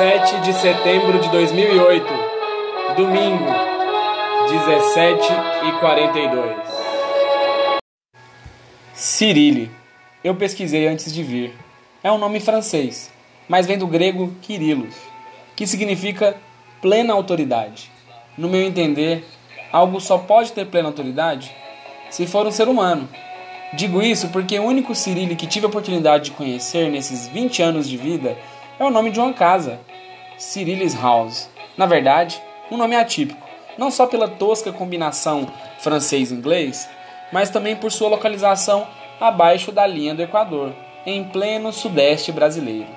de setembro de 2008, domingo, 17 e 42. Cyrille. Eu pesquisei antes de vir. É um nome francês, mas vem do grego Kyrillos, que significa plena autoridade. No meu entender, algo só pode ter plena autoridade se for um ser humano. Digo isso porque o único Cyrille que tive a oportunidade de conhecer nesses 20 anos de vida é o nome de uma casa, Cyrille's House. Na verdade, um nome atípico, não só pela tosca combinação francês-inglês, mas também por sua localização abaixo da linha do Equador, em pleno sudeste brasileiro.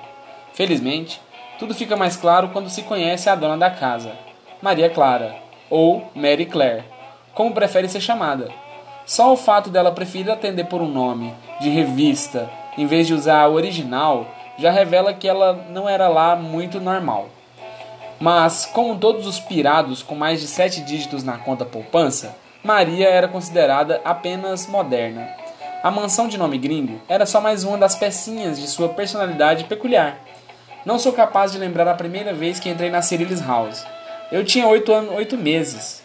Felizmente, tudo fica mais claro quando se conhece a dona da casa, Maria Clara, ou Mary Claire, como prefere ser chamada só o fato dela preferir atender por um nome de revista em vez de usar o original já revela que ela não era lá muito normal. Mas, como todos os pirados com mais de sete dígitos na conta poupança, Maria era considerada apenas moderna. A mansão de nome gringo era só mais uma das pecinhas de sua personalidade peculiar. Não sou capaz de lembrar a primeira vez que entrei na Cyril's House. Eu tinha oito, anos, oito meses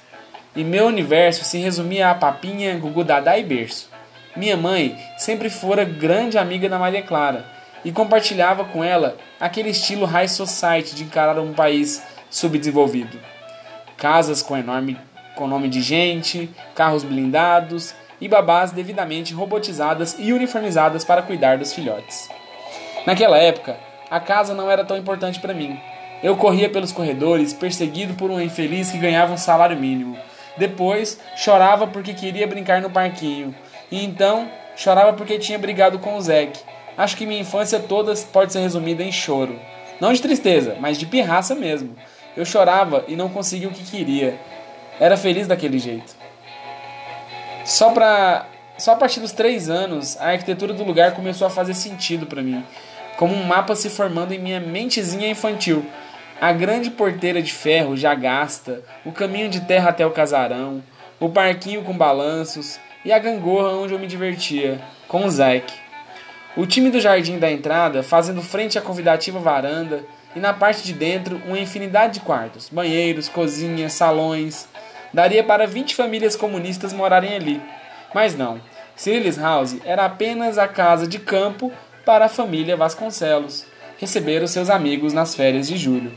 e meu universo se resumia a papinha, gugu dadá e berço. Minha mãe sempre fora grande amiga da Maria Clara e compartilhava com ela aquele estilo high society de encarar um país subdesenvolvido. Casas com enorme com nome de gente, carros blindados e babás devidamente robotizadas e uniformizadas para cuidar dos filhotes. Naquela época, a casa não era tão importante para mim. Eu corria pelos corredores, perseguido por um infeliz que ganhava um salário mínimo depois, chorava porque queria brincar no parquinho. E então, chorava porque tinha brigado com o Zeke. Acho que minha infância toda pode ser resumida em choro. Não de tristeza, mas de pirraça mesmo. Eu chorava e não conseguia o que queria. Era feliz daquele jeito. Só pra. Só a partir dos três anos, a arquitetura do lugar começou a fazer sentido para mim, como um mapa se formando em minha mentezinha infantil, a grande porteira de ferro já gasta, o caminho de terra até o casarão, o parquinho com balanços e a gangorra onde eu me divertia, com o Zack. O time do jardim da entrada fazendo frente à convidativa varanda e na parte de dentro uma infinidade de quartos, banheiros, cozinhas, salões. Daria para 20 famílias comunistas morarem ali. Mas não, Cyril's House era apenas a casa de campo para a família Vasconcelos receber os seus amigos nas férias de julho.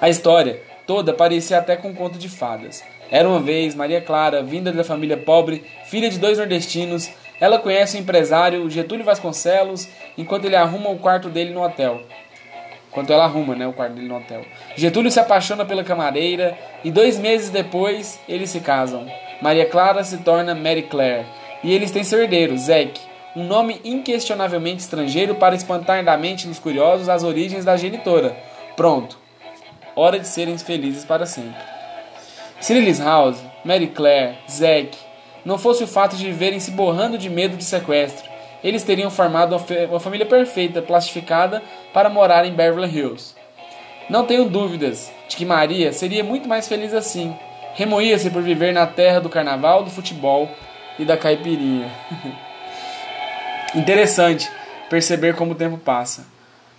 A história toda parecia até com um conto de fadas. Era uma vez Maria Clara, vinda da família pobre, filha de dois nordestinos. Ela conhece o empresário Getúlio Vasconcelos enquanto ele arruma o quarto dele no hotel. Enquanto ela arruma né, o quarto dele no hotel. Getúlio se apaixona pela camareira e dois meses depois eles se casam. Maria Clara se torna Mary Claire e eles têm seu herdeiro, Zack, um nome inquestionavelmente estrangeiro para espantar da mente dos curiosos as origens da genitora. Pronto, hora de serem felizes para sempre. Cyril's House, Mary Claire, Zack, não fosse o fato de viverem se borrando de medo de sequestro, eles teriam formado uma família perfeita, plastificada, para morar em Beverly Hills. Não tenho dúvidas de que Maria seria muito mais feliz assim. Remoía-se por viver na terra do carnaval, do futebol e da caipirinha. Interessante perceber como o tempo passa.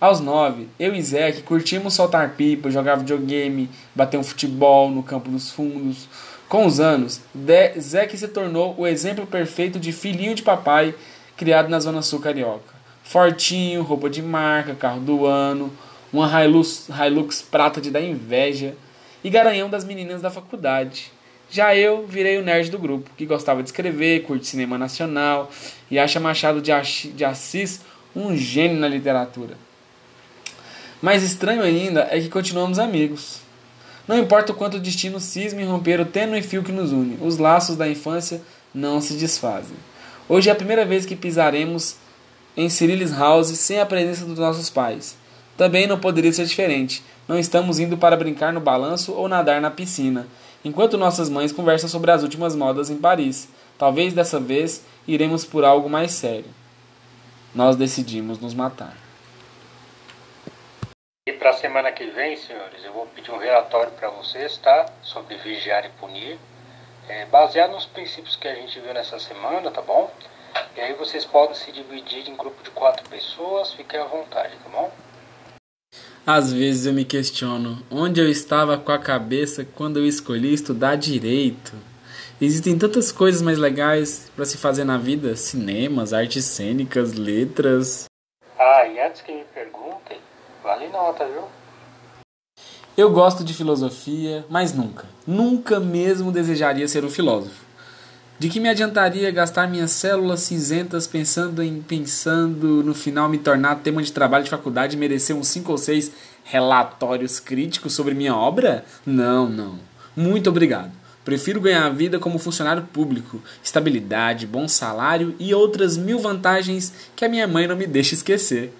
Aos nove, eu e Zeke curtimos soltar pipa, jogar videogame, bater um futebol no campo dos fundos. Com os anos, Zeke se tornou o exemplo perfeito de filhinho de papai criado na Zona Sul Carioca. Fortinho, roupa de marca, carro do ano, uma Hilux, Hilux prata de dar inveja e garanhão das meninas da faculdade. Já eu virei o nerd do grupo, que gostava de escrever, curte cinema nacional e acha Machado de Assis um gênio na literatura. Mais estranho ainda é que continuamos amigos. Não importa o quanto o destino cisme em romper o tênue fio que nos une, os laços da infância não se desfazem. Hoje é a primeira vez que pisaremos em Cyril's House sem a presença dos nossos pais. Também não poderia ser diferente. Não estamos indo para brincar no balanço ou nadar na piscina, enquanto nossas mães conversam sobre as últimas modas em Paris. Talvez dessa vez iremos por algo mais sério. Nós decidimos nos matar. E para a semana que vem, senhores, eu vou pedir um relatório para vocês, tá? Sobre vigiar e punir. É, baseado nos princípios que a gente viu nessa semana, tá bom? E aí vocês podem se dividir em grupo de quatro pessoas, fiquem à vontade, tá bom? Às vezes eu me questiono onde eu estava com a cabeça quando eu escolhi estudar direito. Existem tantas coisas mais legais para se fazer na vida: cinemas, artes cênicas, letras. Ah, e antes que me perguntem, vale nota, viu? Eu gosto de filosofia, mas nunca, nunca mesmo desejaria ser um filósofo. De que me adiantaria gastar minhas células cinzentas pensando em pensando no final me tornar tema de trabalho de faculdade e merecer uns 5 ou 6 relatórios críticos sobre minha obra? Não, não. Muito obrigado. Prefiro ganhar a vida como funcionário público, estabilidade, bom salário e outras mil vantagens que a minha mãe não me deixa esquecer.